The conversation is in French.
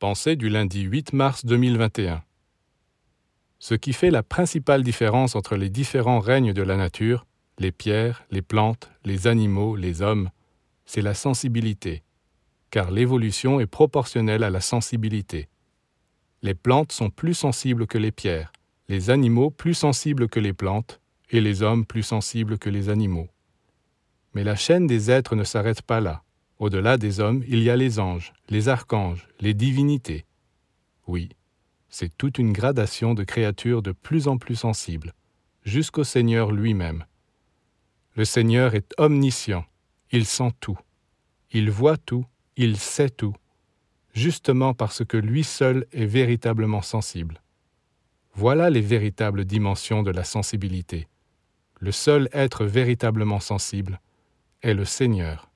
Pensée du lundi 8 mars 2021. Ce qui fait la principale différence entre les différents règnes de la nature, les pierres, les plantes, les animaux, les hommes, c'est la sensibilité, car l'évolution est proportionnelle à la sensibilité. Les plantes sont plus sensibles que les pierres, les animaux plus sensibles que les plantes, et les hommes plus sensibles que les animaux. Mais la chaîne des êtres ne s'arrête pas là. Au-delà des hommes, il y a les anges, les archanges, les divinités. Oui, c'est toute une gradation de créatures de plus en plus sensibles, jusqu'au Seigneur lui-même. Le Seigneur est omniscient, il sent tout, il voit tout, il sait tout, justement parce que lui seul est véritablement sensible. Voilà les véritables dimensions de la sensibilité. Le seul être véritablement sensible est le Seigneur.